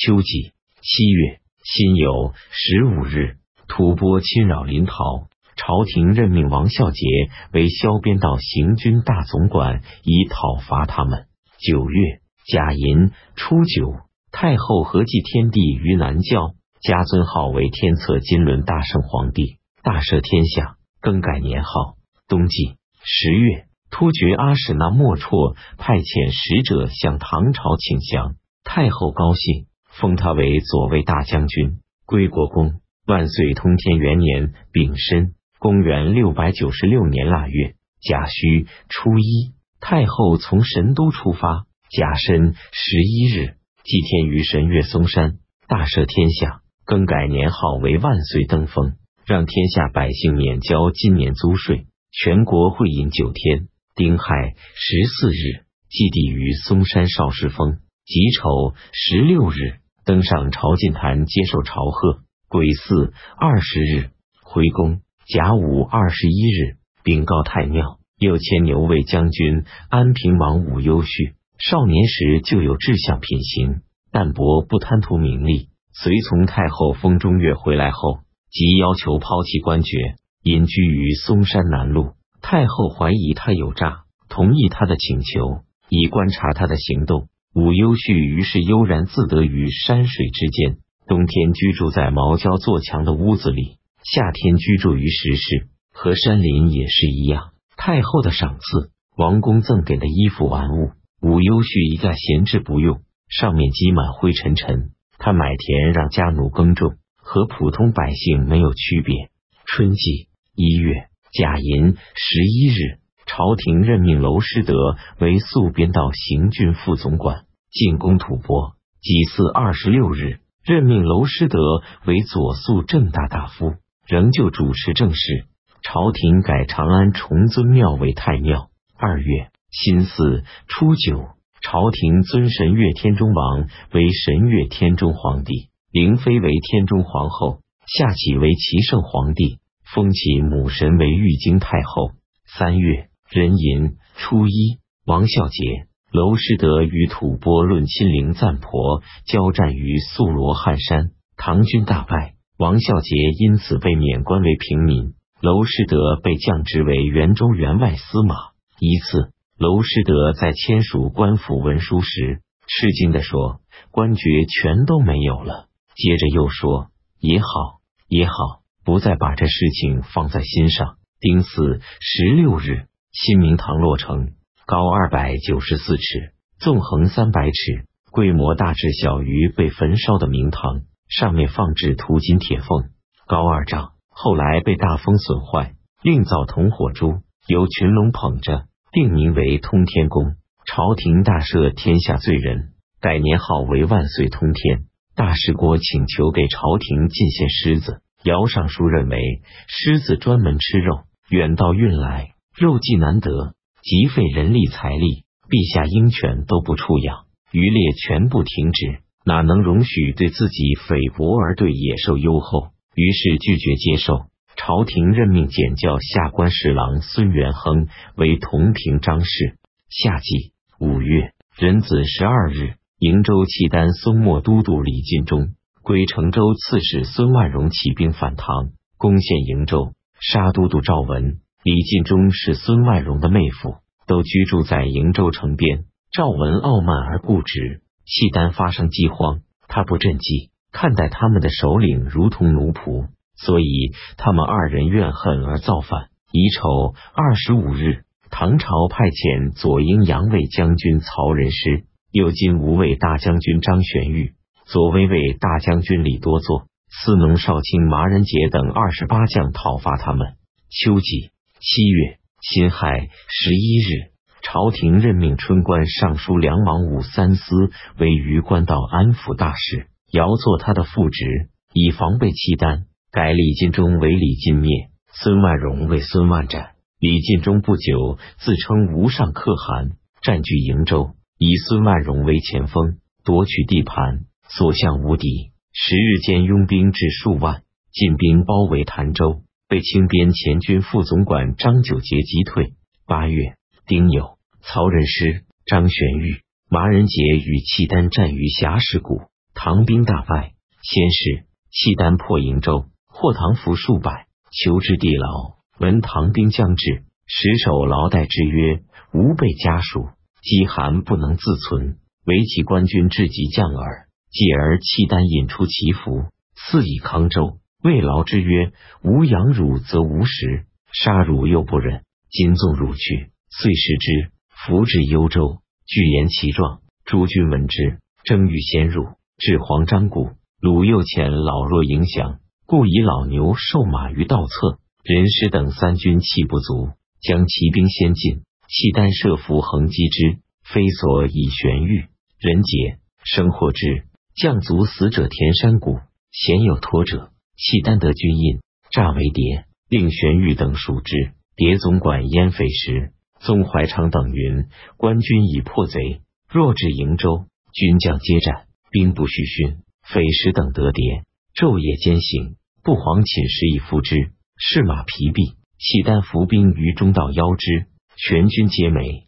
秋季七月辛酉十五日，吐蕃侵扰临洮，朝廷任命王孝杰为萧边道行军大总管，以讨伐他们。九月甲寅初九，太后合祭天地于南教，加尊号为天策金轮大圣皇帝，大赦天下，更改年号。冬季十月，突厥阿史那莫绰派遣使者向唐朝请降，太后高兴。封他为左卫大将军、归国公。万岁通天元年丙申，公元六百九十六年腊月甲戌初一，太后从神都出发。甲申十一日，祭天于神岳嵩山，大赦天下，更改年号为万岁登封，让天下百姓免交今年租税，全国会饮九天。丁亥十四日，祭地于嵩山少师峰。己丑十六日。登上朝觐坛接受朝贺，癸巳二十日回宫。甲午二十一日禀告太庙，又迁牛卫将军、安平王武攸绪。少年时就有志向品行，淡泊不贪图名利。随从太后封中岳回来后，即要求抛弃官爵，隐居于嵩山南麓。太后怀疑他有诈，同意他的请求，以观察他的行动。武攸绪于是悠然自得于山水之间，冬天居住在茅焦做墙的屋子里，夏天居住于石室，和山林也是一样。太后的赏赐，王公赠给的衣服玩物，武攸绪一概闲置不用，上面积满灰尘尘。他买田让家奴耕种，和普通百姓没有区别。春季一月甲寅十一日。朝廷任命娄师德为宿边道行军副总管，进攻吐蕃。己巳二十六日，任命娄师德为左宿正大大夫，仍旧主持政事。朝廷改长安崇尊庙为太庙。二月辛巳初九，朝廷尊神岳天中王为神岳天中皇帝，灵妃为天中皇后，夏启为齐圣皇帝，封其母神为玉京太后。三月。壬寅初一，王孝杰、娄师德与吐蕃论亲陵赞婆交战于素罗汉山，唐军大败，王孝杰因此被免官为平民，娄师德被降职为元州员外司马。一次，娄师德在签署官府文书时，吃惊的说：“官爵全都没有了。”接着又说：“也好，也好，不再把这事情放在心上。”丁巳十六日。新明堂落成，高二百九十四尺，纵横三百尺，规模大致小于被焚烧的明堂。上面放置涂金铁凤，高二丈。后来被大风损坏，另造铜火珠，由群龙捧着，定名为通天宫。朝廷大赦天下罪人，改年号为万岁通天。大士国请求给朝廷进献狮子，姚尚书认为狮子专门吃肉，远道运来。肉计难得，极费人力财力。陛下鹰犬都不处养，渔猎全部停止，哪能容许对自己菲薄而对野兽优厚？于是拒绝接受。朝廷任命检校下官侍郎孙元亨为同平章事。夏季五月壬子十二日，瀛州契丹松漠都督李进忠、归成州刺史孙万荣起兵反唐，攻陷瀛州，杀都督赵文。李进忠是孙万荣的妹夫，都居住在瀛州城边。赵文傲慢而固执，契丹发生饥荒，他不赈济，看待他们的首领如同奴仆，所以他们二人怨恨而造反。乙丑二十五日，唐朝派遣左英阳卫将军曹仁师、右金吾卫大将军张玄玉、左威卫大将军李多作、司农少卿麻仁杰等二十八将讨伐他们。秋季。七月辛亥十一日，朝廷任命春官尚书梁王武三思为榆关道安抚大使，遥做他的副职，以防备契丹。改李进忠为李进灭，孙万荣为孙万斩。李进忠不久自称无上可汗，占据瀛州，以孙万荣为前锋，夺取地盘，所向无敌。十日间，拥兵至数万，进兵包围潭州。被清边前军副总管张九节击退。八月丁酉，曹仁师、张玄玉、麻仁杰与契丹战于峡石谷，唐兵大败。先是，契丹破瀛州，获唐俘数百，囚之地牢。闻唐兵将至，实守牢带之约，吾辈家属，饥寒不能自存，唯其官军至极降耳。继而契丹引出祈福，赐以康州。未劳之曰：“吾养汝则无食，杀汝又不忍。今纵汝去，遂食之。俘至幽州，具言其状。诸军闻之，争欲先入，至黄章谷。鲁右遣老弱迎降，故以老牛瘦马于道侧。人师等三军气不足，将骑兵先进。契丹设伏横击之，非所以玄玉。人杰生获之。将卒死者田山谷，鲜有脱者。契丹得军印，诈为谍，令玄玉等赎之。谍总管燕匪时，宗怀昌等云：官军已破贼，若至瀛州，军将皆战，兵不虚训。匪时等得谍，昼夜兼行，不遑寝食以复之。士马疲弊，契丹伏兵于中道邀之，全军皆没。